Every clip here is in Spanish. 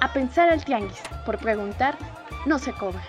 A pensar al tianguis, por preguntar, no se cobra.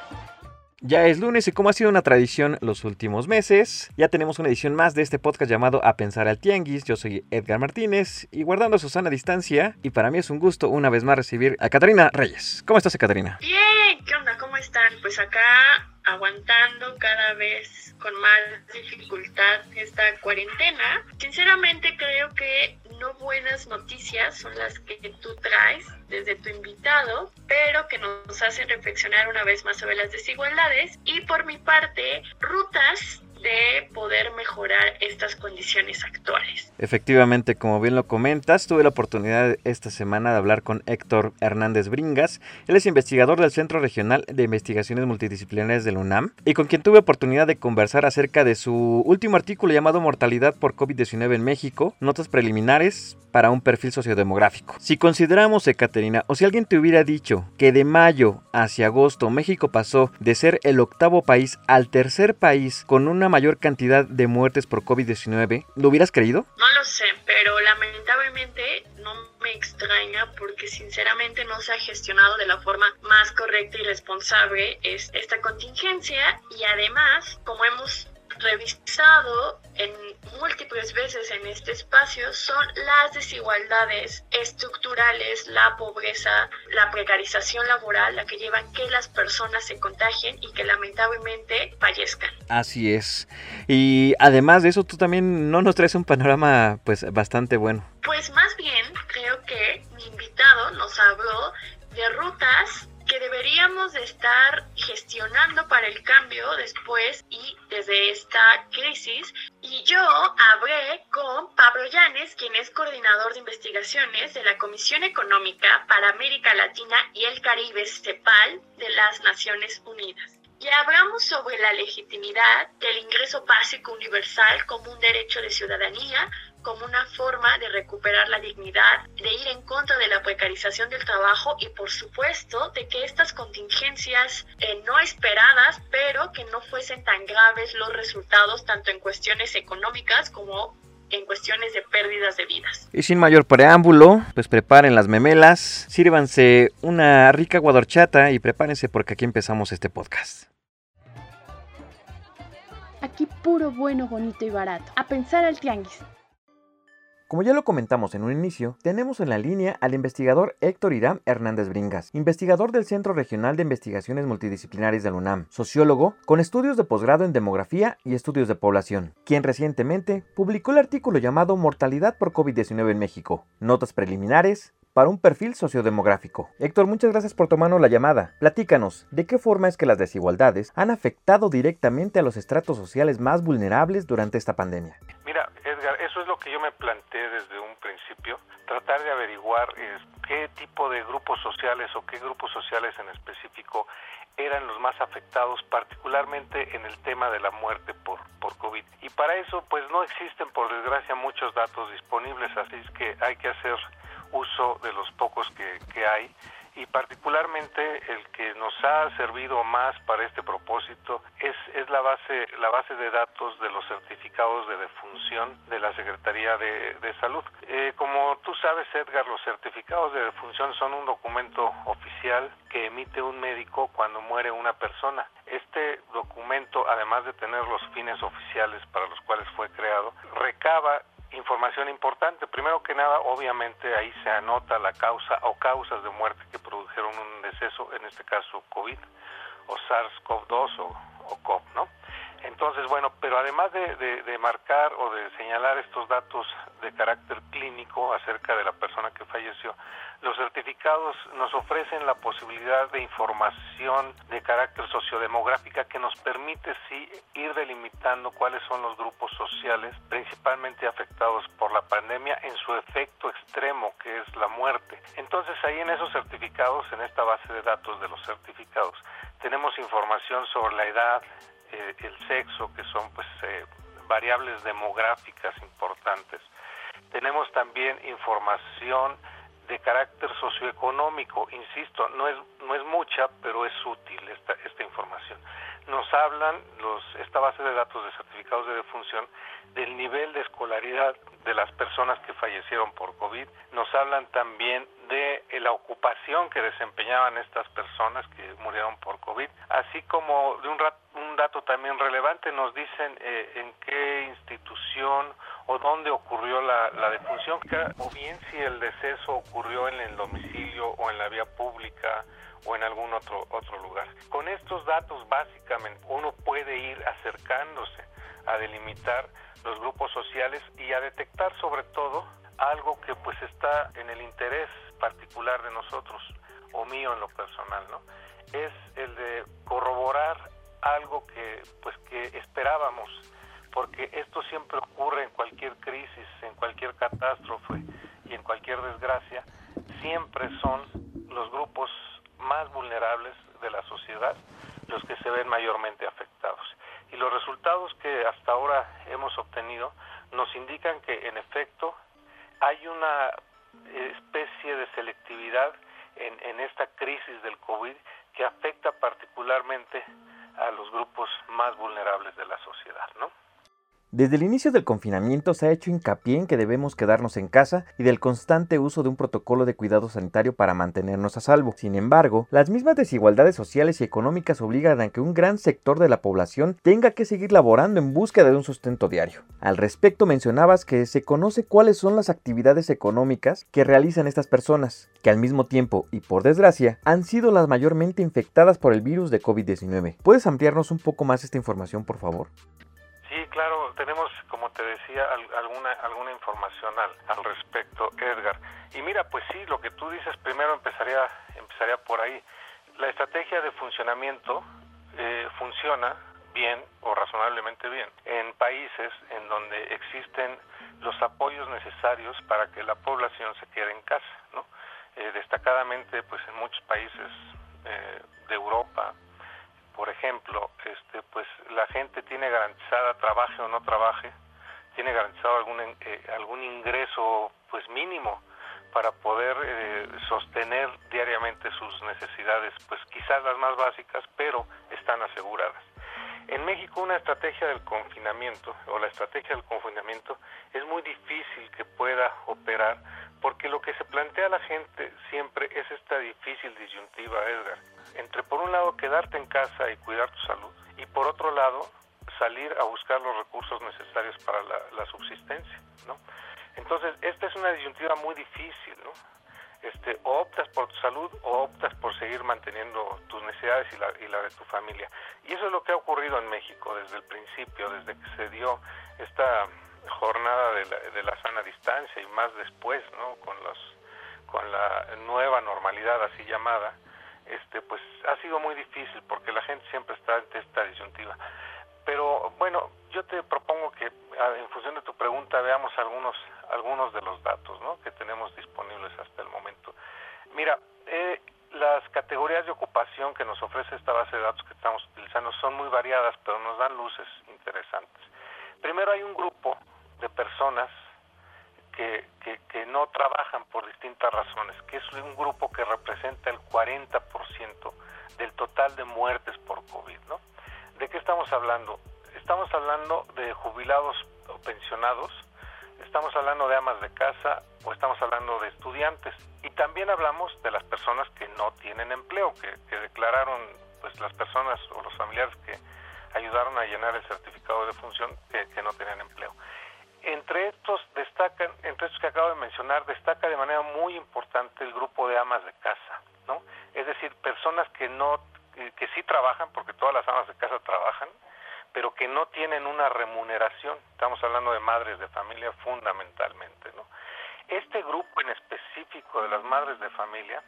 Ya es lunes y como ha sido una tradición los últimos meses, ya tenemos una edición más de este podcast llamado A Pensar al Tianguis. Yo soy Edgar Martínez y guardando a Susana distancia y para mí es un gusto una vez más recibir a Catarina Reyes. ¿Cómo estás, Catarina? Bien, ¿qué onda? ¿Cómo están? Pues acá aguantando cada vez con más dificultad esta cuarentena. Sinceramente creo que no buenas noticias son las que tú traes desde tu invitado, pero que nos hacen reflexionar una vez más sobre las desigualdades y por mi parte, rutas de poder mejorar estas condiciones actuales. Efectivamente, como bien lo comentas, tuve la oportunidad esta semana de hablar con Héctor Hernández Bringas. Él es investigador del Centro Regional de Investigaciones Multidisciplinarias del UNAM y con quien tuve oportunidad de conversar acerca de su último artículo llamado Mortalidad por COVID-19 en México, notas preliminares para un perfil sociodemográfico. Si consideramos, Ekaterina, o si alguien te hubiera dicho que de mayo hacia agosto México pasó de ser el octavo país al tercer país con una mayor cantidad de muertes por COVID-19, ¿lo hubieras creído? No lo sé, pero lamentablemente no me extraña porque sinceramente no se ha gestionado de la forma más correcta y responsable esta contingencia y además, como hemos revisado en múltiples veces en este espacio son las desigualdades estructurales, la pobreza, la precarización laboral, la que llevan que las personas se contagien y que lamentablemente fallezcan. Así es. Y además de eso, tú también no nos traes un panorama pues bastante bueno. Pues más bien creo que mi invitado nos habló de rutas deberíamos de estar gestionando para el cambio después y desde esta crisis. Y yo hablé con Pablo Llanes, quien es coordinador de investigaciones de la Comisión Económica para América Latina y el Caribe, CEPAL, de las Naciones Unidas. Y hablamos sobre la legitimidad del ingreso básico universal como un derecho de ciudadanía, como una forma de recuperar la dignidad, de ir en contra de la precarización del trabajo y por supuesto de que estas contingencias eh, no esperadas, pero que no fuesen tan graves los resultados tanto en cuestiones económicas como en cuestiones de pérdidas de vidas. Y sin mayor preámbulo, pues preparen las memelas, sírvanse una rica guadorchata y prepárense porque aquí empezamos este podcast. Aquí puro bueno, bonito y barato. A pensar al tianguis. Como ya lo comentamos en un inicio, tenemos en la línea al investigador Héctor Irán Hernández Bringas, investigador del Centro Regional de Investigaciones Multidisciplinares del UNAM, sociólogo con estudios de posgrado en demografía y estudios de población, quien recientemente publicó el artículo llamado Mortalidad por COVID-19 en México, notas preliminares, para un perfil sociodemográfico. Héctor, muchas gracias por tomarnos la llamada. Platícanos, ¿de qué forma es que las desigualdades han afectado directamente a los estratos sociales más vulnerables durante esta pandemia? Mira, eso es lo que yo me planteé desde un principio, tratar de averiguar qué tipo de grupos sociales o qué grupos sociales en específico eran los más afectados, particularmente en el tema de la muerte por, por COVID. Y para eso, pues no existen, por desgracia, muchos datos disponibles, así es que hay que hacer uso de los pocos que, que hay y particularmente el que nos ha servido más para este propósito es, es la base la base de datos de los certificados de defunción de la Secretaría de, de Salud. Eh, como tú sabes, Edgar, los certificados de defunción son un documento oficial que emite un médico cuando muere una persona. Este documento, además de tener los fines oficiales para los cuales fue creado, recaba información importante. Primero que nada, obviamente ahí se anota la causa o causas de muerte que produjeron un deceso, en este caso COVID o SARS-CoV-2 o, o COV, ¿no? Entonces, bueno, pero además de, de, de, marcar o de señalar estos datos de carácter clínico acerca de la persona que falleció, los certificados nos ofrecen la posibilidad de información de carácter sociodemográfica que nos permite sí ir delimitando cuáles son los grupos sociales principalmente afectados por la pandemia en su efecto extremo que es la muerte. Entonces ahí en esos certificados, en esta base de datos de los certificados, tenemos información sobre la edad, eh, el sexo, que son pues eh, variables demográficas importantes. Tenemos también información de carácter socioeconómico, insisto, no es, no es mucha, pero es útil esta, esta información. Nos hablan los, esta base de datos de certificados de defunción del nivel de escolaridad de las personas que fallecieron por COVID. Nos hablan también de la ocupación que desempeñaban estas personas que murieron por COVID, así como de un, un dato también relevante, nos dicen eh, en qué institución o dónde ocurrió la, la defunción, o bien si el deceso ocurrió en el domicilio o en la vía pública o en algún otro, otro lugar. Con estos datos básicamente uno puede ir acercándose a delimitar los grupos sociales y a detectar sobre todo algo que pues está en el interés particular de nosotros o mío en lo personal, ¿no? Es el de corroborar algo que pues que esperábamos, porque esto siempre ocurre en cualquier crisis, en cualquier catástrofe y en cualquier desgracia, siempre son los grupos más vulnerables de la sociedad los que se ven mayormente afectados. Y los resultados que hasta ahora hemos obtenido nos indican que en efecto hay una especie de selectividad en, en esta crisis del COVID que afecta particularmente a los grupos más vulnerables de la sociedad, ¿no? Desde el inicio del confinamiento se ha hecho hincapié en que debemos quedarnos en casa y del constante uso de un protocolo de cuidado sanitario para mantenernos a salvo. Sin embargo, las mismas desigualdades sociales y económicas obligan a que un gran sector de la población tenga que seguir laborando en búsqueda de un sustento diario. Al respecto mencionabas que se conoce cuáles son las actividades económicas que realizan estas personas, que al mismo tiempo y por desgracia han sido las mayormente infectadas por el virus de COVID-19. ¿Puedes ampliarnos un poco más esta información, por favor? Claro, tenemos, como te decía, alguna, alguna información al, al respecto, Edgar. Y mira, pues sí, lo que tú dices primero empezaría, empezaría por ahí. La estrategia de funcionamiento eh, funciona bien o razonablemente bien en países en donde existen los apoyos necesarios para que la población se quede en casa, ¿no? Eh, destacadamente, pues en muchos países eh, de Europa, por ejemplo, este, pues la gente tiene garantizada, trabaje o no trabaje, tiene garantizado algún, eh, algún ingreso pues mínimo para poder eh, sostener diariamente sus necesidades, pues quizás las más básicas, pero están aseguradas. En México una estrategia del confinamiento o la estrategia del confinamiento es muy difícil que pueda operar porque lo que se plantea a la gente siempre es esta difícil disyuntiva, Edgar, entre por un lado quedarte en casa y cuidar tu salud y por otro lado salir a buscar los recursos necesarios para la, subsistencia, ¿no? Entonces, esta es una disyuntiva muy difícil, ¿no? Este, o optas por tu salud o optas por seguir manteniendo tus necesidades y la, y la de tu familia. Y eso es lo que ha ocurrido en México desde el principio, desde que se dio esta jornada de la, de la sana distancia y más después, ¿no? Con los con la nueva normalidad así llamada, este pues ha sido muy difícil porque la gente siempre está ante esta disyuntiva. Pero bueno, yo te propongo que en función de tu pregunta veamos algunos algunos de los datos, ¿no? que tenemos disponibles hasta el momento. Mira, eh, las categorías de ocupación que nos ofrece esta base de datos que estamos utilizando son muy variadas, pero nos dan luces interesantes. Primero hay un grupo de personas que, que, no trabajan por distintas razones, que es un grupo que representa el 40% del total de muertes por COVID. ¿no? ¿De qué estamos hablando? Estamos hablando de jubilados o pensionados, estamos hablando de amas de casa o estamos hablando de estudiantes y también hablamos de las personas que no tienen empleo, que, que declararon pues las personas o los familiares que ayudaron a llenar el certificado de función que, no tenían empleo. Entre estos destacan, entre estos que acabo de mencionar, destaca de manera muy importante el grupo de amas de casa, ¿no? Es decir, personas que no, que sí trabajan, porque todas las amas de casa trabajan, pero que no tienen una remuneración. Estamos hablando de madres de familia fundamentalmente, ¿no? Este grupo en específico de las madres de familia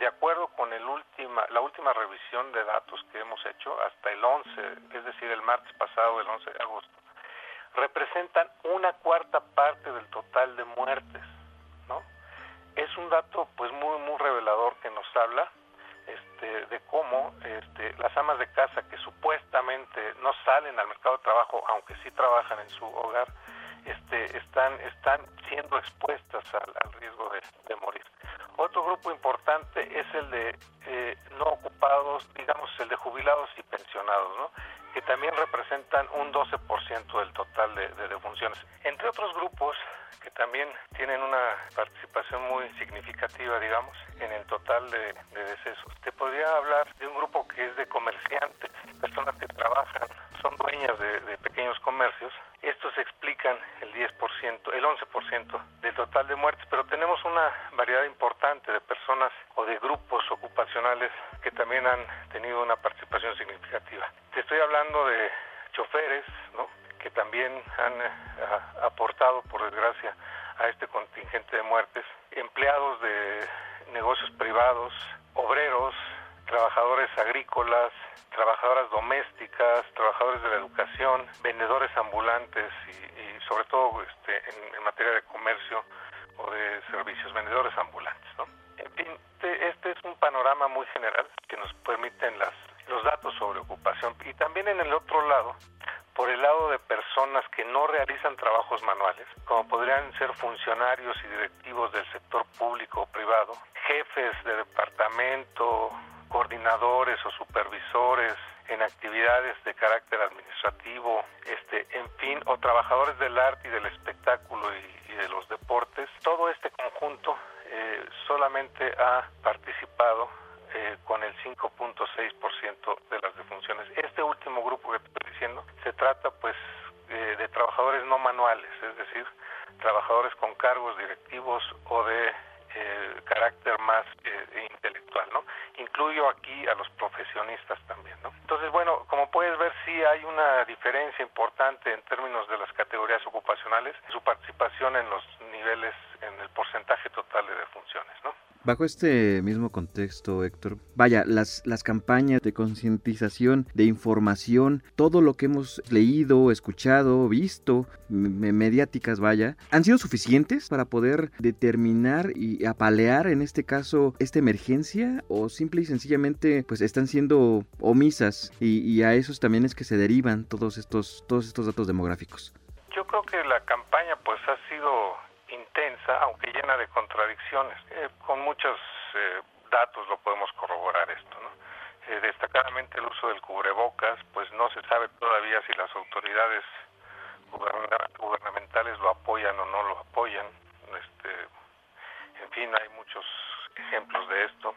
de acuerdo con el última, la última revisión de datos que hemos hecho hasta el 11, es decir, el martes pasado, el 11 de agosto, representan una cuarta parte del total de muertes, ¿no? Es un dato pues muy muy revelador que nos habla este, de cómo este, las amas de casa que supuestamente no salen al mercado de trabajo, aunque sí trabajan en su hogar, este, están, están siendo expuestas al, riesgo de, de morir. Otro grupo importante es el de eh, no ocupados, digamos el de jubilados y pensionados, ¿no? Que también representan un 12% del total de, de defunciones. Entre otros grupos que también tienen una participación muy significativa, digamos, en el total de, de decesos. Te podría hablar de un grupo que es de comerciantes, personas que trabajan, son dueñas de, de pequeños comercios. Estos explican el 10%, el 11% del total de muertes, pero tenemos una variedad importante de personas o de grupos ocupacionales que también han tenido una participación significativa. Te estoy hablando de choferes, ¿no? que también han eh, aportado, por desgracia, a este contingente de muertes, empleados de negocios privados, obreros, trabajadores agrícolas, trabajadoras domésticas, trabajadores de la educación, vendedores ambulantes y, sobre todo este, en, materia de comercio o de servicios, vendedores ambulantes. ¿no? En fin, este, este, es un panorama muy general que nos permiten las, los datos sobre ocupación. Y también en el otro lado, por el lado de personas que no realizan trabajos manuales, como podrían ser funcionarios y directivos del sector público o privado, jefes de departamento, coordinadores o supervisores en actividades de carácter administrativo, este, en fin, o trabajadores del arte y del espectáculo y, y de los deportes, todo este conjunto eh, solamente ha participado eh, con el 5.6% de las defunciones. Este último grupo que te estoy diciendo se trata pues eh, de trabajadores no manuales, es decir, trabajadores con cargos directivos o de eh, carácter más eh, intelectual, ¿no? Incluyo aquí a los profesionistas también, ¿no? Entonces, bueno, como puedes ver, sí hay una diferencia importante en términos de las categorías ocupacionales, su participación en los niveles, en el porcentaje total de defunciones, ¿no? Bajo este mismo contexto, Héctor, vaya, las, las campañas de concientización, de información, todo lo que hemos leído, escuchado, visto, mediáticas, vaya, ¿han sido suficientes para poder determinar y apalear en este caso esta emergencia o simple y sencillamente pues están siendo omisas y, y a esos también es que se derivan todos estos, todos estos datos demográficos? Yo creo que la campaña pues ha sido aunque llena de contradicciones. Eh, con muchos eh, datos lo podemos corroborar esto, ¿no? Eh, destacadamente el uso del cubrebocas, pues no se sabe todavía si las autoridades gubernamentales lo apoyan o no lo apoyan. Este, en fin, hay muchos ejemplos de esto.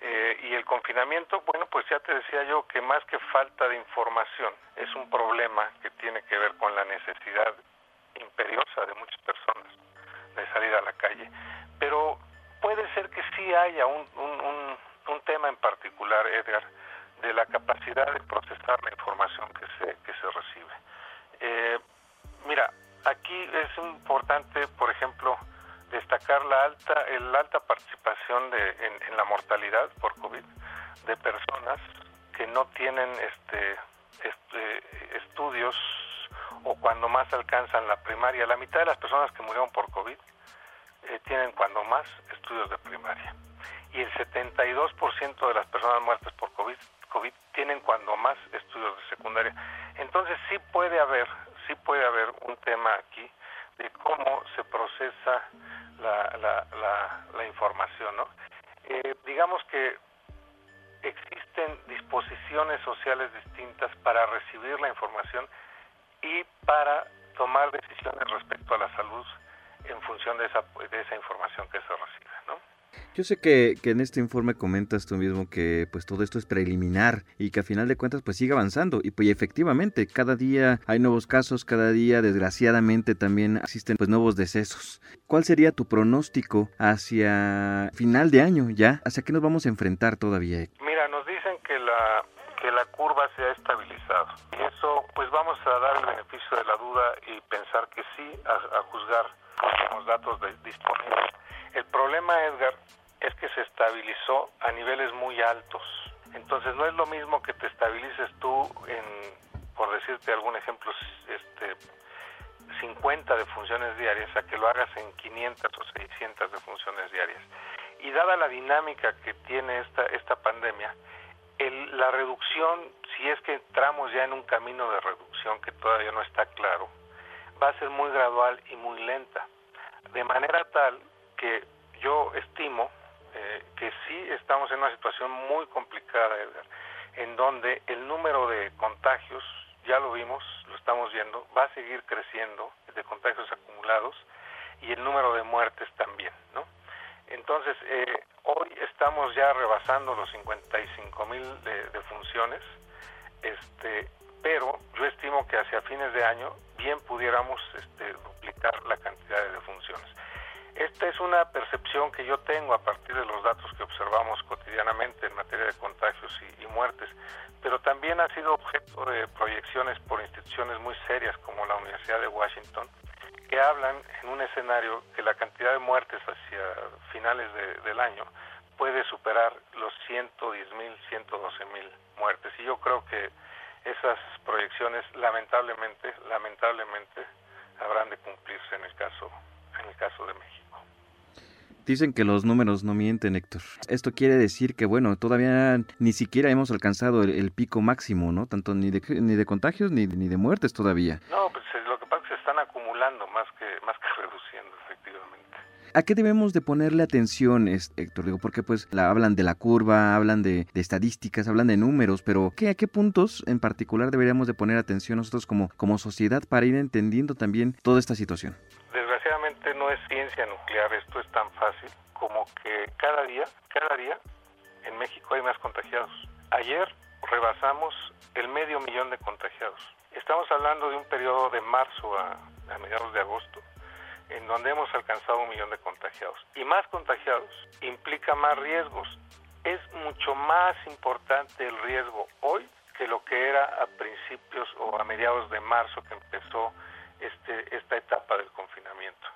Eh, y el confinamiento, bueno, pues ya te decía yo que más que falta de información, es un problema que tiene que ver con la necesidad imperiosa de muchas personas de salir a la calle. Pero puede ser que sí haya un, un, un, tema en particular, Edgar, de la capacidad de procesar la información que se, que se recibe. Eh, mira, aquí es importante, por ejemplo, destacar la alta, el alta participación de, en, la mortalidad por COVID de personas que no tienen este, este, estudios o cuando más alcanzan la primaria. La mitad de las personas que murieron por COVID eh, tienen cuando más estudios de primaria. Y el 72% de las personas muertas por COVID, tienen cuando más estudios de secundaria. Entonces sí puede haber, sí puede haber un tema aquí de cómo se procesa la, la, la, la información, ¿no? Eh, digamos que existen disposiciones sociales distintas para recibir la información para tomar decisiones respecto a la salud en función de esa, de esa información que se recibe, ¿no? Yo sé que, que, en este informe comentas tú mismo que pues todo esto es preliminar y que a final de cuentas pues sigue avanzando y pues efectivamente cada día hay nuevos casos, cada día desgraciadamente también existen pues nuevos decesos. ¿Cuál sería tu pronóstico hacia final de año ya? ¿Hacia qué nos vamos a enfrentar todavía? Mira, nos dicen que la que la curva se ha estabilizado. Y eso pues vamos a dar beneficio de la duda y pensar que sí a, a juzgar los datos de, disponibles. El problema, Edgar, es que se estabilizó a niveles muy altos. Entonces no es lo mismo que te estabilices tú en, por decirte algún ejemplo, este, 50 de funciones diarias a que lo hagas en 500 o 600 de funciones diarias. Y dada la dinámica que tiene esta, esta pandemia, el, la reducción, si es que entramos ya en un camino de reducción que todavía no está claro, va a ser muy gradual y muy lenta. De manera tal que yo estimo eh, que sí estamos en una situación muy complicada, Edgar, en donde el número de contagios, ya lo vimos, lo estamos viendo, va a seguir creciendo de contagios acumulados y el número de muertes también, ¿no? Entonces, eh, hoy estamos ya rebasando los 55 mil de, de, funciones, este, pero yo estimo que hacia fines de año bien pudiéramos este, duplicar la cantidad de defunciones. Esta es una percepción que yo tengo a partir de los datos que observamos cotidianamente en materia de contagios y, muertes, pero también ha sido objeto de proyecciones por instituciones muy serias como la Universidad de Washington, que hablan en un escenario que la cantidad de muertes hacia finales de, del año puede superar los 110 mil, 112 mil muertes. Y yo creo que esas proyecciones lamentablemente, lamentablemente habrán de cumplirse en el caso, en el caso de México. Dicen que los números no mienten, Héctor. Esto quiere decir que, bueno, todavía ni siquiera hemos alcanzado el, el pico máximo, ¿no? Tanto ni de, ni de contagios ni, ni de muertes todavía. No, pues lo que pasa es que se están acumulando más que, más que reduciendo, efectivamente. ¿A qué debemos de ponerle atención, Héctor? Digo, porque pues la, hablan de la curva, hablan de, estadísticas, hablan de números, pero ¿qué, ¿a qué puntos en particular deberíamos de poner atención nosotros como, como sociedad para ir entendiendo también toda esta situación? Desgraciadamente no es ciencia nuclear, esto es tan fácil como que cada día, cada día en México hay más contagiados. Ayer rebasamos el medio millón de contagiados. Estamos hablando de un periodo de marzo a mediados de agosto en donde hemos alcanzado un millón de contagiados. Y más contagiados implica más riesgos. Es mucho más importante el riesgo hoy que lo que era a principios o a mediados de marzo que empezó este, esta etapa del confinamiento.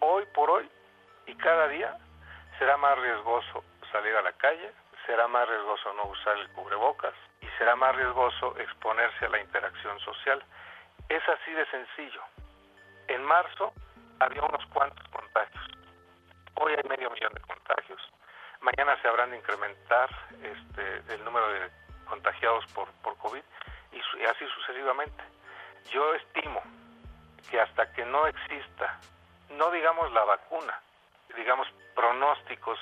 Hoy por hoy y cada día será más riesgoso salir a la calle, será más riesgoso no usar el cubrebocas y será más riesgoso exponerse a la interacción social. Es así de sencillo. En marzo había unos cuantos contagios. Hoy hay medio millón de contagios. Mañana se habrán de incrementar este, el número de contagiados por, por COVID y, y así sucesivamente. Yo estimo que hasta que no exista, no digamos la vacuna, digamos pronósticos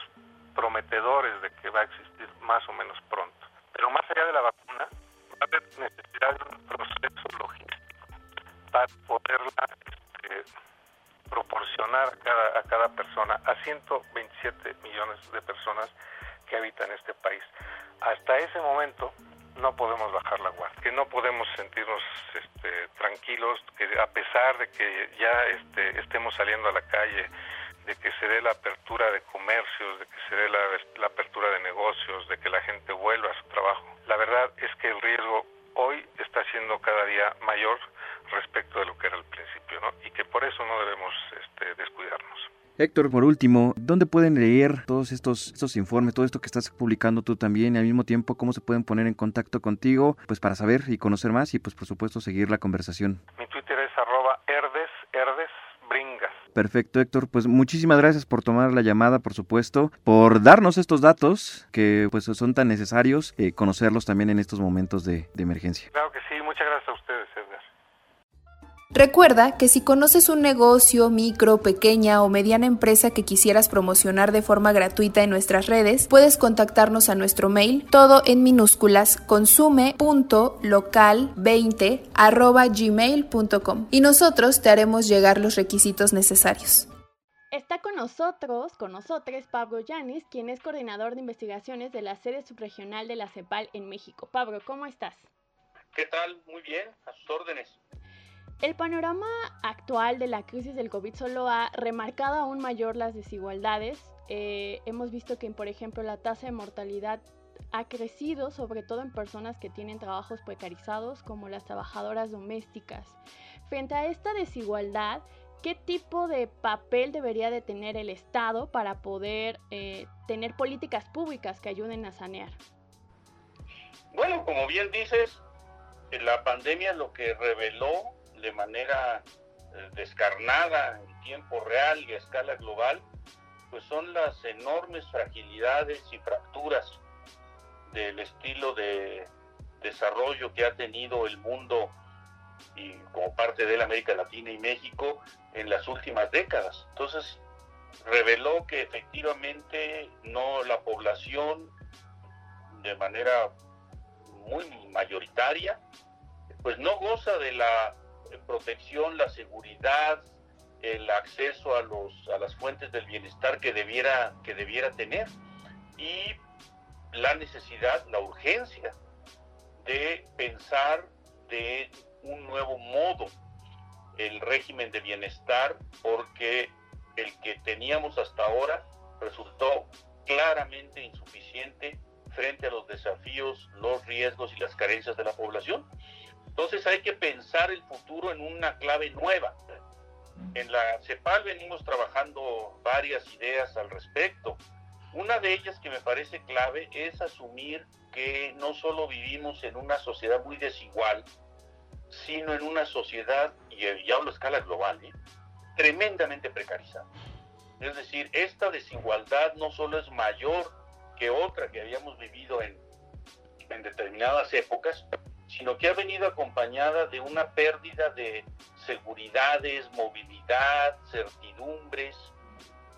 prometedores de que va a existir más o menos pronto. Pero más allá de la vacuna, va a haber necesidad de un proceso logístico para poderla este, proporcionar a cada, a cada persona, a 127 millones de personas que habitan este país. Hasta ese momento no podemos bajar la guardia, que no podemos sentirnos este, tranquilos, que a pesar de que ya este, estemos saliendo a la calle, de que se dé la apertura de comercios, de que se dé la, la apertura de negocios, de que la gente vuelva a su trabajo. La verdad es que el riesgo hoy está siendo cada día mayor respecto de lo que era al principio, ¿no? Y que por eso no debemos este, descuidarnos. Héctor, por último, ¿dónde pueden leer todos estos, estos informes, todo esto que estás publicando tú también y al mismo tiempo cómo se pueden poner en contacto contigo, pues para saber y conocer más y pues por supuesto seguir la conversación? Mi Twitter es arroba herdes, herdes, bringas. Perfecto, Héctor. Pues muchísimas gracias por tomar la llamada, por supuesto, por darnos estos datos que pues son tan necesarios, eh, conocerlos también en estos momentos de, de emergencia. Claro que sí, muchas gracias a ustedes, Edgar. Recuerda que si conoces un negocio, micro, pequeña o mediana empresa que quisieras promocionar de forma gratuita en nuestras redes, puedes contactarnos a nuestro mail, todo en minúsculas, consume.local20 arroba gmail.com y nosotros te haremos llegar los requisitos necesarios. Está con nosotros, con nosotros, Pablo Yanis, quien es coordinador de investigaciones de la sede subregional de la CEPAL en México. Pablo, ¿cómo estás? ¿Qué tal? Muy bien, a sus órdenes. El panorama actual de la crisis del COVID solo ha remarcado aún mayor las desigualdades. Eh, hemos visto que, por ejemplo, la tasa de mortalidad ha crecido, sobre todo en personas que tienen trabajos precarizados, como las trabajadoras domésticas. Frente a esta desigualdad, ¿qué tipo de papel debería de tener el Estado para poder eh, tener políticas públicas que ayuden a sanear? Bueno, como bien dices, la pandemia lo que reveló de manera eh, descarnada en tiempo real y a escala global, pues son las enormes fragilidades y fracturas del estilo de desarrollo que ha tenido el mundo y como parte de la América Latina y México en las últimas décadas. Entonces, reveló que efectivamente no la población de manera muy mayoritaria pues no goza de la protección, la seguridad, el acceso a los a las fuentes del bienestar que debiera que debiera tener y la necesidad, la urgencia de pensar de un nuevo modo el régimen de bienestar porque el que teníamos hasta ahora resultó claramente insuficiente frente a los desafíos, los riesgos y las carencias de la población. Entonces hay que pensar el futuro en una clave nueva. En la CEPAL venimos trabajando varias ideas al respecto. Una de ellas que me parece clave es asumir que no solo vivimos en una sociedad muy desigual, sino en una sociedad, y hablo a escala global, ¿eh? tremendamente precarizada. Es decir, esta desigualdad no solo es mayor que otra que habíamos vivido en, en determinadas épocas, sino que ha venido acompañada de una pérdida de seguridades, movilidad, certidumbres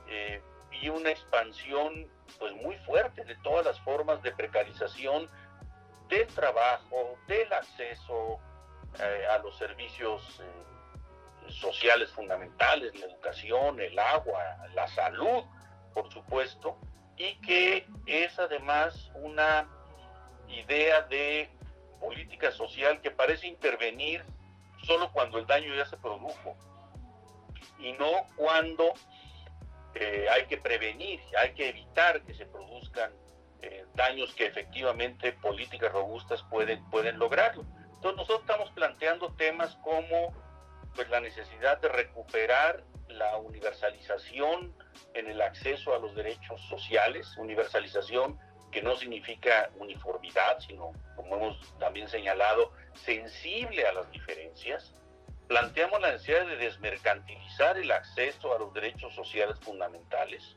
eh, y una expansión pues muy fuerte de todas las formas de precarización del trabajo, del acceso eh, a los servicios eh, sociales fundamentales, la educación, el agua, la salud, por supuesto, y que es además una idea de política social que parece intervenir solo cuando el daño ya se produjo y no cuando eh, hay que prevenir, hay que evitar que se produzcan eh, daños que efectivamente políticas robustas pueden, pueden lograrlo. Entonces nosotros estamos planteando temas como pues, la necesidad de recuperar la universalización en el acceso a los derechos sociales, universalización que no significa uniformidad, sino, como hemos también señalado, sensible a las diferencias, planteamos la necesidad de desmercantilizar el acceso a los derechos sociales fundamentales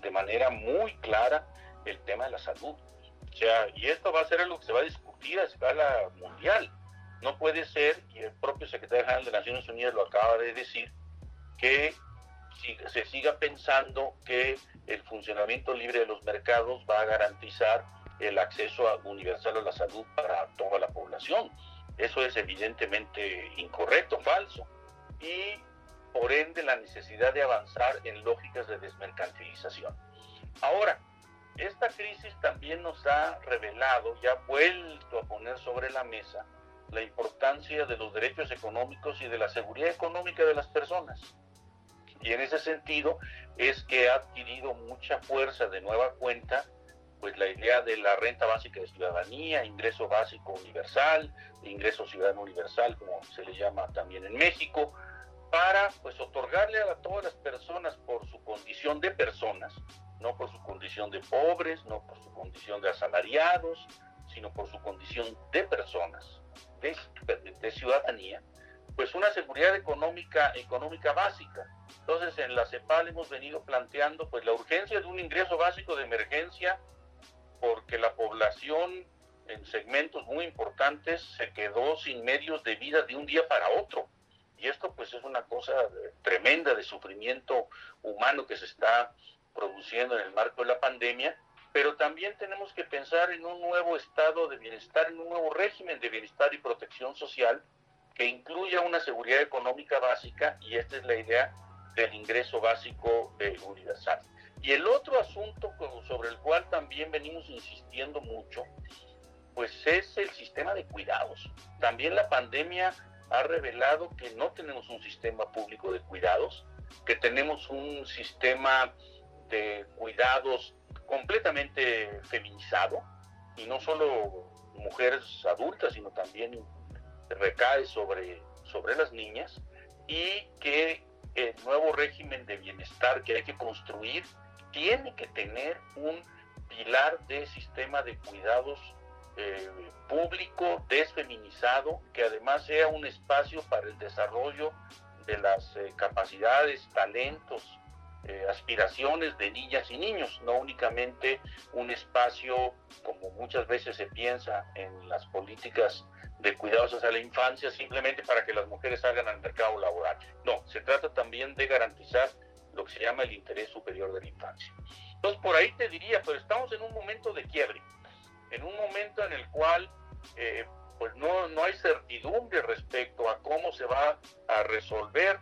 de manera muy clara el tema de la salud. O sea, y esto va a ser algo que se va a discutir a escala mundial. No puede ser, y el propio secretario general de Naciones Unidas lo acaba de decir, que se siga pensando que el funcionamiento libre de los mercados va a garantizar el acceso universal a la salud para toda la población. Eso es evidentemente incorrecto, falso. Y por ende la necesidad de avanzar en lógicas de desmercantilización. Ahora, esta crisis también nos ha revelado y ha vuelto a poner sobre la mesa la importancia de los derechos económicos y de la seguridad económica de las personas. Y en ese sentido es que ha adquirido mucha fuerza de nueva cuenta pues la idea de la renta básica de ciudadanía, ingreso básico universal, ingreso ciudadano universal, como se le llama también en México, para pues otorgarle a todas las personas por su condición de personas, no por su condición de pobres, no por su condición de asalariados, sino por su condición de personas, de, ciudadanía, pues una seguridad económica, económica básica. Entonces en la CEPAL hemos venido planteando pues la urgencia de un ingreso básico de emergencia porque la población en segmentos muy importantes se quedó sin medios de vida de un día para otro. Y esto pues es una cosa tremenda de sufrimiento humano que se está produciendo en el marco de la pandemia, pero también tenemos que pensar en un nuevo estado de bienestar, en un nuevo régimen de bienestar y protección social que incluya una seguridad económica básica y esta es la idea del ingreso básico eh, universal. Y el otro asunto sobre el cual también venimos insistiendo mucho, pues es el sistema de cuidados. También la pandemia ha revelado que no tenemos un sistema público de cuidados, que tenemos un sistema de cuidados completamente feminizado, y no solo mujeres adultas, sino también recae sobre, sobre las niñas y que el nuevo régimen de bienestar que hay que construir tiene que tener un pilar de sistema de cuidados eh, público, desfeminizado, que además sea un espacio para el desarrollo de las eh, capacidades, talentos, eh, aspiraciones de niñas y niños, no únicamente un espacio como muchas veces se piensa en las políticas de cuidados hacia la infancia simplemente para que las mujeres salgan al mercado laboral. No, se trata también de garantizar que se llama el interés superior de la infancia. Entonces, por ahí te diría, pero estamos en un momento de quiebre, en un momento en el cual eh, pues no, no hay certidumbre respecto a cómo se va a resolver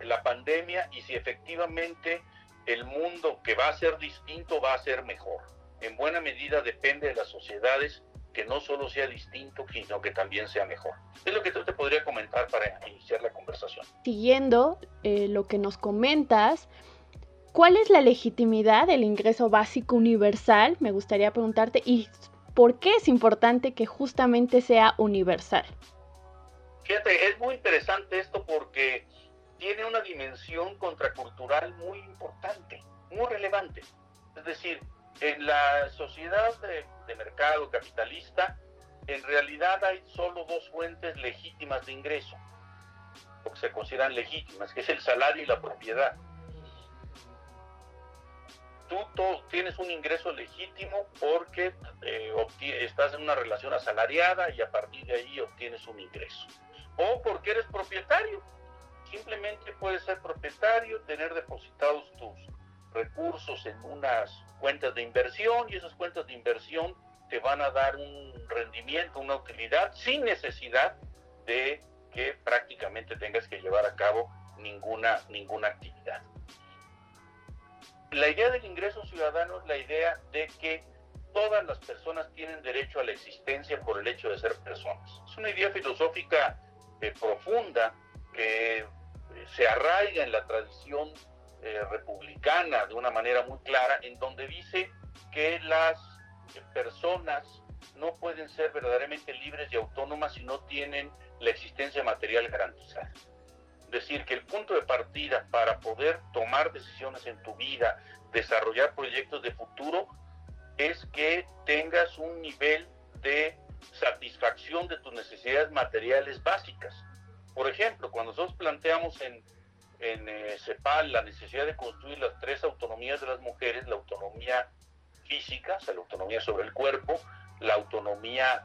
la pandemia y si efectivamente el mundo que va a ser distinto va a ser mejor. En buena medida depende de las sociedades que no solo sea distinto, sino que también sea mejor. Es lo que yo te podría comentar para iniciar la conversación. Siguiendo eh, lo que nos comentas, ¿cuál es la legitimidad del ingreso básico universal? Me gustaría preguntarte, ¿y por qué es importante que justamente sea universal? Fíjate, es muy interesante esto porque tiene una dimensión contracultural muy importante, muy relevante. Es decir, en la sociedad de, mercado capitalista, en realidad hay solo dos fuentes legítimas de ingreso, o que se consideran legítimas, que es el salario y la propiedad. Tú, tienes un ingreso legítimo porque eh, estás en una relación asalariada y a partir de ahí obtienes un ingreso. O porque eres propietario. Simplemente puedes ser propietario, tener depositados tus recursos en unas cuentas de inversión y esas cuentas de inversión te van a dar un rendimiento, una utilidad sin necesidad de que prácticamente tengas que llevar a cabo ninguna, ninguna actividad. La idea del ingreso ciudadano es la idea de que todas las personas tienen derecho a la existencia por el hecho de ser personas. Es una idea filosófica eh, profunda que eh, se arraiga en la tradición eh, republicana de una manera muy clara, en donde dice que las personas no pueden ser verdaderamente libres y autónomas si no tienen la existencia material garantizada. Es decir, que el punto de partida para poder tomar decisiones en tu vida, desarrollar proyectos de futuro, es que tengas un nivel de satisfacción de tus necesidades materiales básicas. Por ejemplo, cuando nosotros planteamos en en eh, CEPAL la necesidad de construir las tres autonomías de las mujeres, la autonomía física, o sea, la autonomía sobre el cuerpo, la autonomía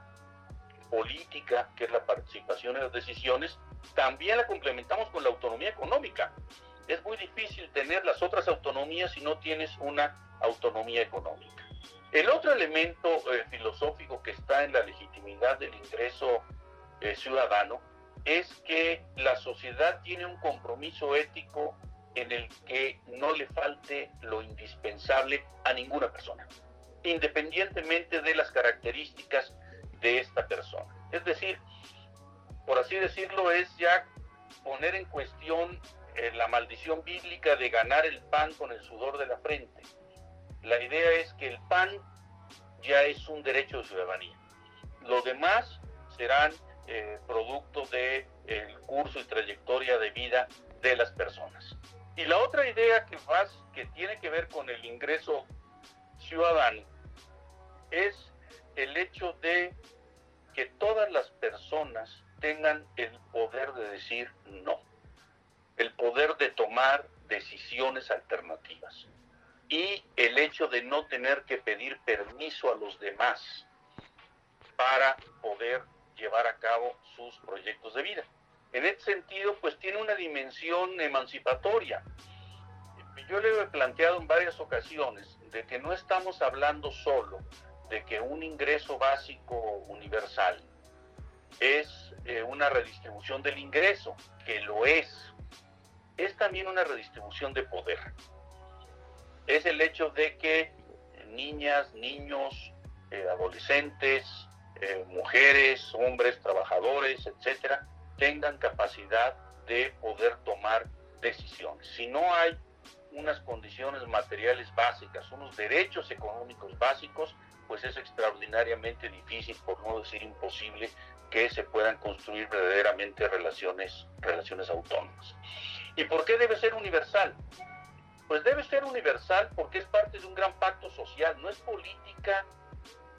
política, que es la participación en las decisiones, también la complementamos con la autonomía económica. Es muy difícil tener las otras autonomías si no tienes una autonomía económica. El otro elemento eh, filosófico que está en la legitimidad del ingreso eh, ciudadano es que la sociedad tiene un compromiso ético en el que no le falte lo indispensable a ninguna persona, independientemente de las características de esta persona. Es decir, por así decirlo, es ya poner en cuestión eh, la maldición bíblica de ganar el pan con el sudor de la frente. La idea es que el pan ya es un derecho de ciudadanía. Lo demás serán eh, producto del el curso y trayectoria de vida de las personas. Y la otra idea que, más, que tiene que ver con el ingreso ciudadano es el hecho de que todas las personas tengan el poder de decir no, el poder de tomar decisiones alternativas y el hecho de no tener que pedir permiso a los demás para poder llevar a cabo sus proyectos de vida. En este sentido, pues tiene una dimensión emancipatoria. Yo le he planteado en varias ocasiones de que no estamos hablando solo de que un ingreso básico universal es eh, una redistribución del ingreso, que lo es. Es también una redistribución de poder. Es el hecho de que niñas, niños, eh, adolescentes, eh, mujeres, hombres, trabajadores, etcétera, tengan capacidad de poder tomar decisiones. Si no hay unas condiciones materiales básicas, unos derechos económicos básicos, pues es extraordinariamente difícil, por no decir imposible, que se puedan construir verdaderamente relaciones, relaciones autónomas. ¿Y por qué debe ser universal? Pues debe ser universal porque es parte de un gran pacto social, no es política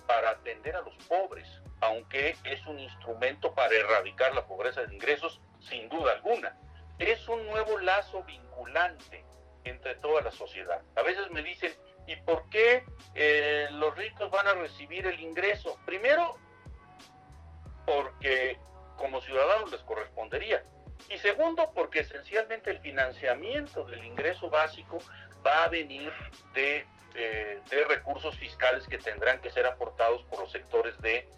para atender a los pobres, aunque es un instrumento para erradicar la pobreza de ingresos, sin duda alguna. Es un nuevo lazo vinculante entre toda la sociedad. A veces me dicen, ¿y por qué eh, los ricos van a recibir el ingreso? Primero, porque como ciudadanos les correspondería, Y segundo, porque esencialmente el financiamiento del ingreso básico va a venir de, eh, de recursos fiscales que tendrán que ser aportados por los sectores de,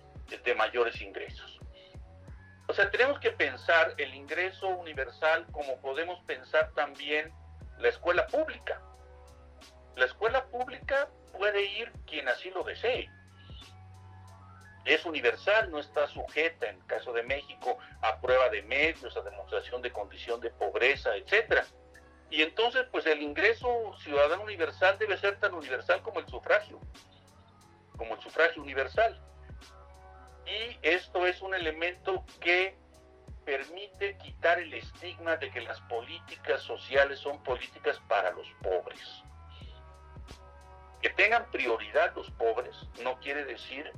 de mayores ingresos. O sea, tenemos que pensar el ingreso universal como podemos pensar también la escuela pública. La escuela pública puede ir quien así lo desee. Es universal, no está sujeta, en el caso de México, a prueba de medios, a demostración de condición de pobreza, etc. Y entonces, pues el ingreso ciudadano universal debe ser tan universal como el sufragio, como el sufragio universal. Y esto es un elemento que permite quitar el estigma de que las políticas sociales son políticas para los pobres. Que tengan prioridad los pobres no quiere decir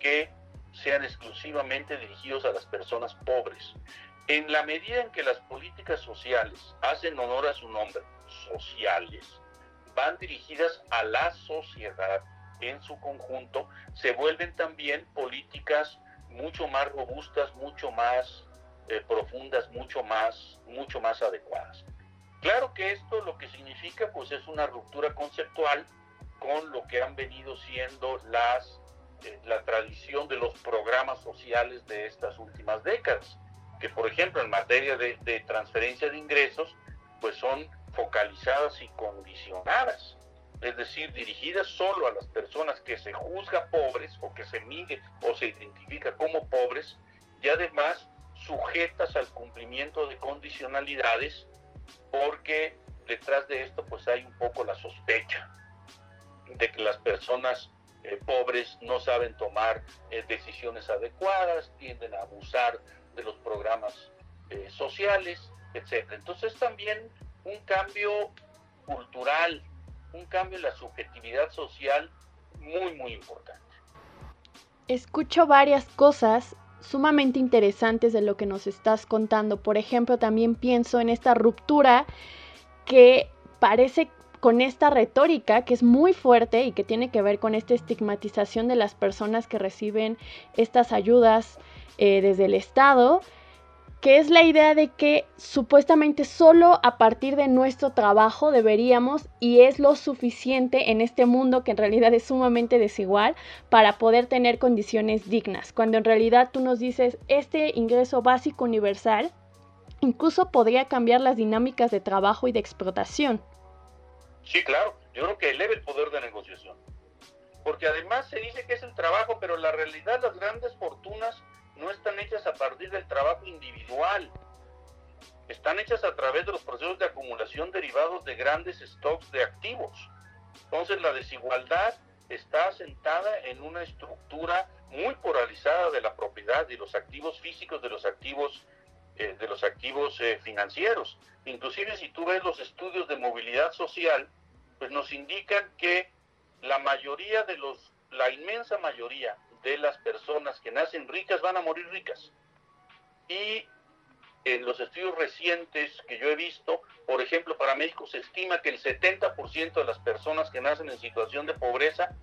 que sean exclusivamente dirigidos a las personas pobres. En la medida en que las políticas sociales hacen honor a su nombre, sociales, van dirigidas a la sociedad en su conjunto, se vuelven también políticas mucho más robustas, mucho más eh, profundas, mucho más, mucho más adecuadas. Claro que esto lo que significa pues es una ruptura conceptual con lo que han venido siendo las, eh, la tradición de los programas sociales de estas últimas décadas, que por ejemplo en materia de, de transferencia de ingresos pues son focalizadas y condicionadas, es decir, dirigidas solo a las personas que se juzga pobres o que se mide o se identifica como pobres y además sujetas al cumplimiento de condicionalidades porque detrás de esto pues hay un poco la sospecha de que las personas eh, pobres no saben tomar eh, decisiones adecuadas, tienden a abusar de los programas eh, sociales, etc. Entonces también un cambio cultural, un cambio en la subjetividad social muy, muy importante. Escucho varias cosas sumamente interesantes de lo que nos estás contando. Por ejemplo, también pienso en esta ruptura que parece con esta retórica que es muy fuerte y que tiene que ver con esta estigmatización de las personas que reciben estas ayudas eh, desde el Estado que es la idea de que supuestamente solo a partir de nuestro trabajo deberíamos y es lo suficiente en este mundo que en realidad es sumamente desigual para poder tener condiciones dignas, cuando en realidad tú nos dices este ingreso básico universal incluso podría cambiar las dinámicas de trabajo y de explotación. Sí, claro, yo creo que eleva el poder de negociación, porque además se dice que es el trabajo, pero la realidad las grandes fortunas no están hechas a partir del trabajo individual, están hechas a través de los procesos de acumulación derivados de grandes stocks de activos. Entonces la desigualdad está asentada en una estructura muy polarizada de la propiedad y los activos físicos de los activos eh, de los activos eh, financieros. Inclusive si tú ves los estudios de movilidad social, pues nos indican que la mayoría de los, la inmensa mayoría de las personas que nacen ricas van a morir ricas. Y en los estudios recientes que yo he visto, por ejemplo, para México se estima que el 70% de las personas que nacen en situación de pobreza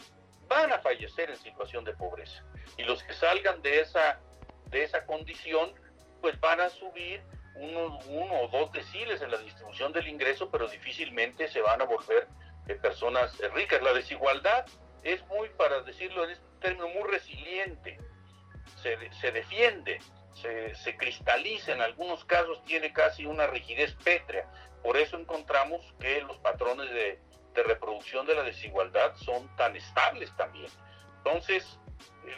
van a fallecer en situación de pobreza. Y los que salgan de esa, de esa condición, pues van a subir uno, uno o dos deciles en la distribución del ingreso, pero difícilmente se van a volver eh, personas ricas. La desigualdad es muy, para decirlo en este término, muy resiliente, se, se defiende, se, se, cristaliza, en algunos casos tiene casi una rigidez pétrea. Por eso encontramos que los patrones de, de reproducción de la desigualdad son tan estables también. Entonces,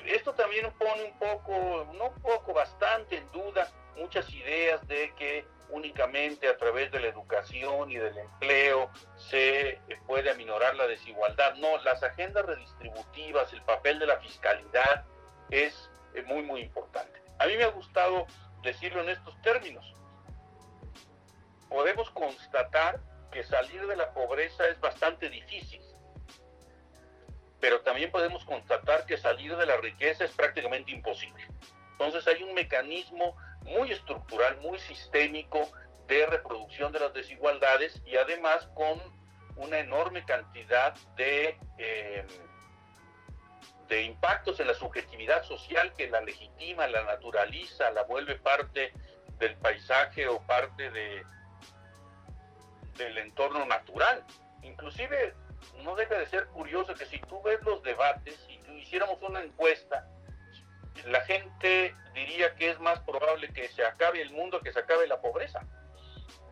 esto también pone un poco, no un poco, bastante en duda muchas ideas de que únicamente a través de la educación y del empleo se puede aminorar la desigualdad. No, las agendas redistributivas, el papel de la fiscalidad es eh, muy, muy importante. A mí me ha gustado decirlo en estos términos. Podemos constatar que salir de la pobreza es bastante difícil, pero también podemos constatar que salir de la riqueza es prácticamente imposible. Entonces hay un mecanismo muy estructural, muy sistémico de reproducción de las desigualdades y además con una enorme cantidad de, eh, de impactos en la subjetividad social que la legitima, la naturaliza, la vuelve parte del paisaje o parte de, del entorno natural. Inclusive no deja de ser curioso que si tú ves los debates y hiciéramos una encuesta, la gente diría que es más probable que se acabe el mundo que se acabe la pobreza.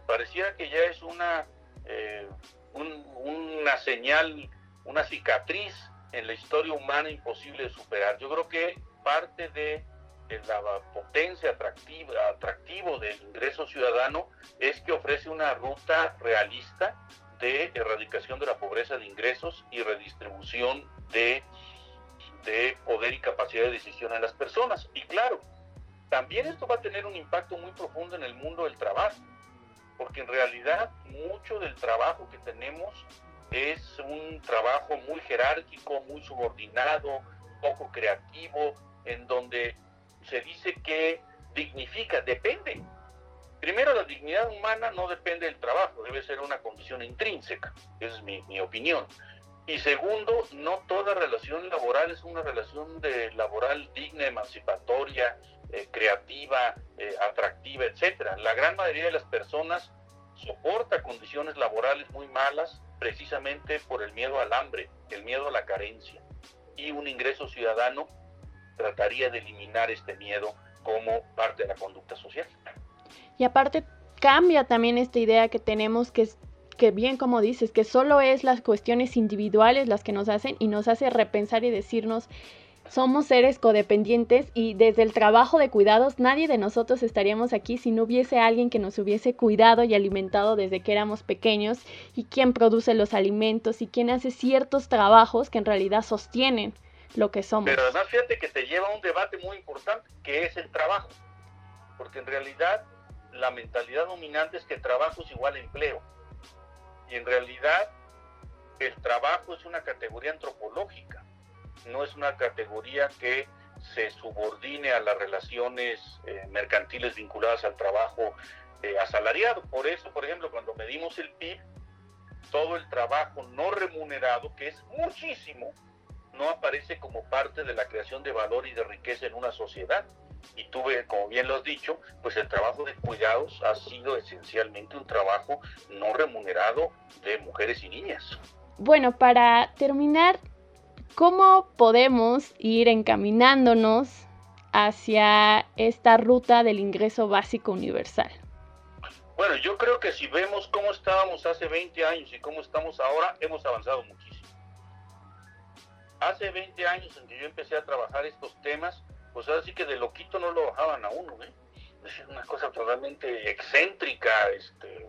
Pareciera que ya es una, eh, una señal, una cicatriz en la historia humana imposible de superar. Yo creo que parte de la potencia atractiva, atractivo del ingreso ciudadano es que ofrece una ruta realista de erradicación de la pobreza de ingresos y redistribución de, de poder y capacidad de decisión en las personas. Y claro, también esto va a tener un impacto muy profundo en el mundo del trabajo, porque en realidad mucho del trabajo que tenemos es un trabajo muy jerárquico, muy subordinado, poco creativo, en donde se dice que dignifica, depende. Primero, la dignidad humana no depende del trabajo, debe ser una condición intrínseca, esa es mi, opinión. Y segundo, no toda relación laboral es una relación de laboral digna, emancipatoria, eh, creativa, eh, atractiva, etcétera. La gran mayoría de las personas soporta condiciones laborales muy malas precisamente por el miedo al hambre, el miedo a la carencia. Y un ingreso ciudadano trataría de eliminar este miedo como parte de la conducta social. Y aparte cambia también esta idea que tenemos que que bien como dices, que solo es las cuestiones individuales las que nos hacen y nos hace repensar y decirnos somos seres codependientes y desde el trabajo de cuidados nadie de nosotros estaríamos aquí si no hubiese alguien que nos hubiese cuidado y alimentado desde que éramos pequeños y quien produce los alimentos y quien hace ciertos trabajos que en realidad sostienen lo que somos. Pero además fíjate que te lleva a un debate muy importante, que es el trabajo. Porque en realidad la mentalidad dominante es que trabajo es igual a empleo. Y en realidad el trabajo es una categoría antropológica, no es una categoría que se subordine a las relaciones eh, mercantiles vinculadas al trabajo eh, asalariado. Por eso, por ejemplo, cuando medimos el PIB, todo el trabajo no remunerado, que es muchísimo, no aparece como parte de la creación de valor y de riqueza en una sociedad. Y tuve, como bien lo has dicho, pues el trabajo de cuidados ha sido esencialmente un trabajo no remunerado de mujeres y niñas. Bueno, para terminar, ¿cómo podemos ir encaminándonos hacia esta ruta del ingreso básico universal? Bueno, yo creo que si vemos cómo estábamos hace 20 años y cómo estamos ahora, hemos avanzado muchísimo hace 20 años en que yo empecé a trabajar estos temas, pues ahora sí que de loquito no lo bajaban a uno, ¿eh? Es una cosa totalmente excéntrica, este,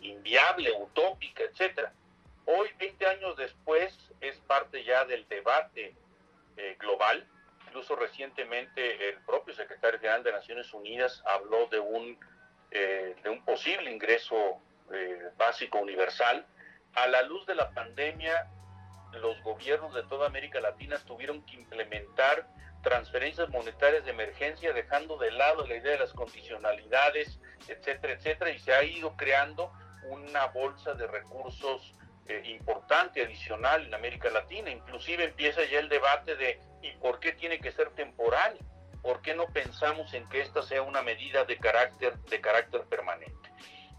inviable, utópica, etcétera. Hoy, 20 años después, es parte ya del debate eh, global. Incluso recientemente el propio secretario general de Naciones Unidas habló de un, eh, de un posible ingreso eh, básico universal. A la luz de la pandemia, los gobiernos de toda América Latina tuvieron que implementar transferencias monetarias de emergencia, dejando de lado la idea de las condicionalidades, etcétera, etcétera, y se ha ido creando una bolsa de recursos eh, importante, adicional en América Latina. Inclusive empieza ya el debate de ¿y por qué tiene que ser temporal? ¿Por qué no pensamos en que esta sea una medida de carácter, de carácter permanente?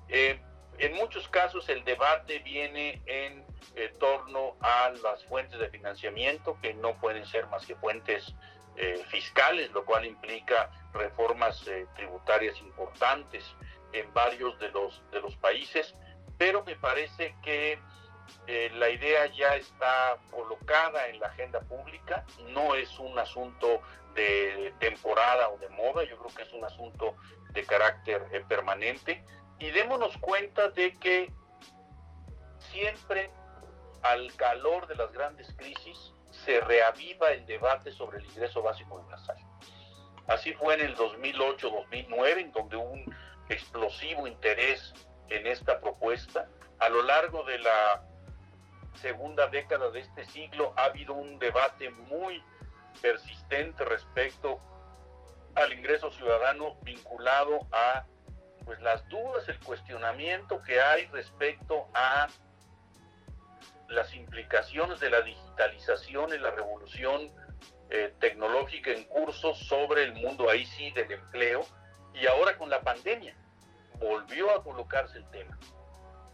Eh, en muchos casos el debate viene en torno a las fuentes de financiamiento, que no pueden ser más que fuentes eh, fiscales, lo cual implica reformas eh, tributarias importantes en varios de los, de los países, pero me parece que eh, la idea ya está colocada en la agenda pública, no es un asunto de temporada o de moda, yo creo que es un asunto de carácter permanente y démonos cuenta de que siempre al calor de las grandes crisis se reaviva el debate sobre el ingreso básico universal. Así fue en el 2008-2009, en donde hubo un explosivo interés en esta propuesta. A lo largo de la segunda década de este siglo ha habido un debate muy persistente respecto al ingreso ciudadano vinculado a pues las dudas, el cuestionamiento que hay respecto a las implicaciones de la digitalización y la revolución eh, tecnológica en curso sobre el mundo ahí sí del empleo Y ahora con la pandemia volvió a colocarse el tema.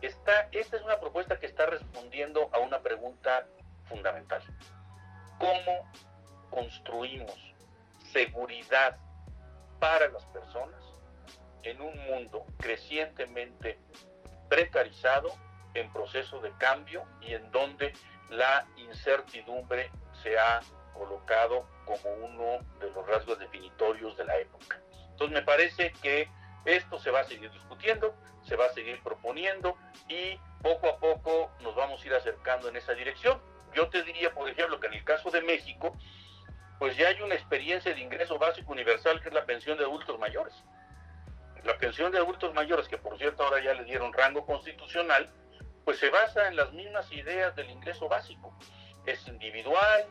Esta, esta es una propuesta que está respondiendo a una pregunta fundamental. ¿Cómo construimos seguridad para las personas en un mundo crecientemente precarizado, en proceso de cambio y en donde la incertidumbre se ha colocado como uno de los rasgos definitorios de la época. Entonces me parece que esto se va a seguir discutiendo, se va a seguir proponiendo y poco a poco nos vamos a ir acercando en esa dirección. Yo te diría, por ejemplo, que en el caso de México, pues ya hay una experiencia de ingreso básico universal que es la pensión de adultos mayores. La pensión de adultos mayores, que por cierto ahora ya le dieron rango constitucional, pues se basa en las mismas ideas del ingreso básico. Es individual,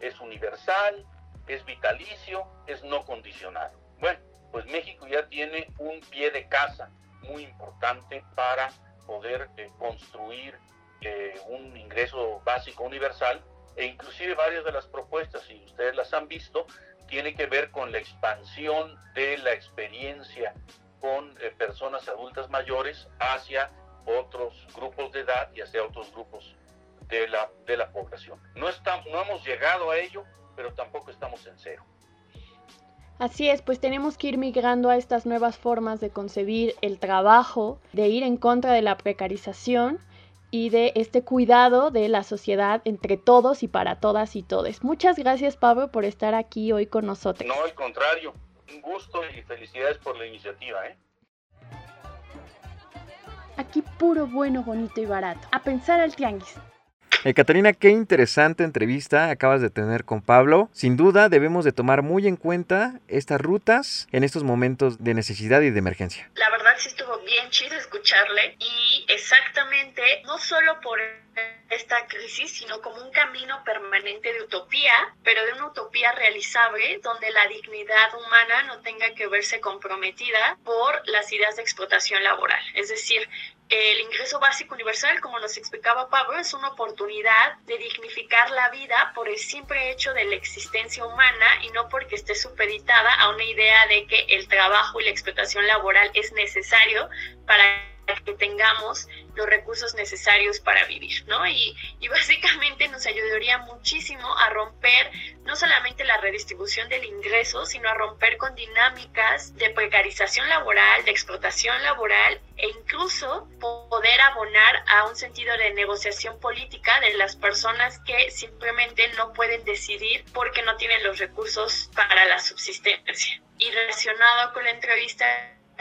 es universal, es vitalicio, es no condicionado. Bueno, pues México ya tiene un pie de casa muy importante para poder eh, construir eh, un ingreso básico universal e inclusive varias de las propuestas, si ustedes las han visto, tiene que ver con la expansión de la experiencia con eh, personas adultas mayores hacia otros grupos de edad y hacia otros grupos de la, de la población. No, estamos, no hemos llegado a ello, pero tampoco estamos en cero. Así es, pues tenemos que ir migrando a estas nuevas formas de concebir el trabajo, de ir en contra de la precarización y de este cuidado de la sociedad entre todos y para todas y todes. Muchas gracias Pablo por estar aquí hoy con nosotros. No, al contrario, un gusto y felicidades por la iniciativa. ¿eh? Aquí puro bueno, bonito y barato. A pensar al tianguis. Eh, Catarina, qué interesante entrevista acabas de tener con Pablo. Sin duda debemos de tomar muy en cuenta estas rutas en estos momentos de necesidad y de emergencia. La verdad sí estuvo bien chido escucharle y exactamente, no solo por esta crisis, sino como un camino permanente de utopía, pero de una utopía realizable donde la dignidad humana no tenga que verse comprometida por las ideas de explotación laboral. Es decir, el ingreso básico universal, como nos explicaba Pablo, es una oportunidad de dignificar la vida por el simple hecho de la existencia humana y no porque esté supeditada a una idea de que el trabajo y la explotación laboral es necesario para que tengamos los recursos necesarios para vivir, ¿no? Y, y, básicamente nos ayudaría muchísimo a romper no solamente la redistribución del ingreso, sino a romper con dinámicas de precarización laboral, de explotación laboral e incluso poder abonar a un sentido de negociación política de las personas que simplemente no pueden decidir porque no tienen los recursos para la subsistencia. Y relacionado con la entrevista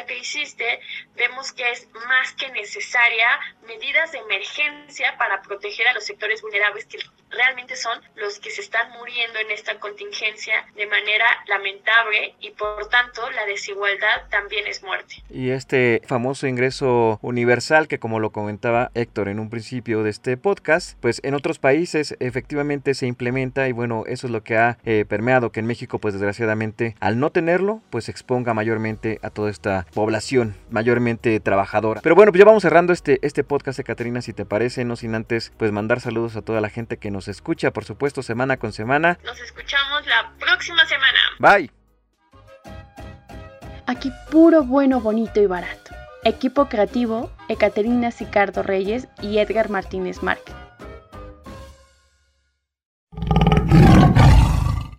que hiciste, vemos que es más que necesaria medidas de emergencia para proteger a los sectores vulnerables que realmente son los que se están muriendo en esta contingencia de manera lamentable y por tanto la desigualdad también es muerte. Y este famoso ingreso universal que como lo comentaba Héctor en un principio de este podcast, pues en otros países efectivamente se implementa y bueno, eso es lo que ha eh, permeado que en México pues desgraciadamente al no tenerlo pues exponga mayormente a toda esta población mayormente trabajadora. Pero bueno, pues ya vamos cerrando este, este podcast de Caterina, si te parece, no sin antes pues mandar saludos a toda la gente que nos escucha, por supuesto, semana con semana. Nos escuchamos la próxima semana. Bye. Aquí puro bueno, bonito y barato. Equipo creativo, Ecaterina Sicardo Reyes y Edgar Martínez Márquez.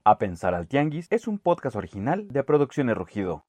A Pensar al Tianguis es un podcast original de Producciones Rugido.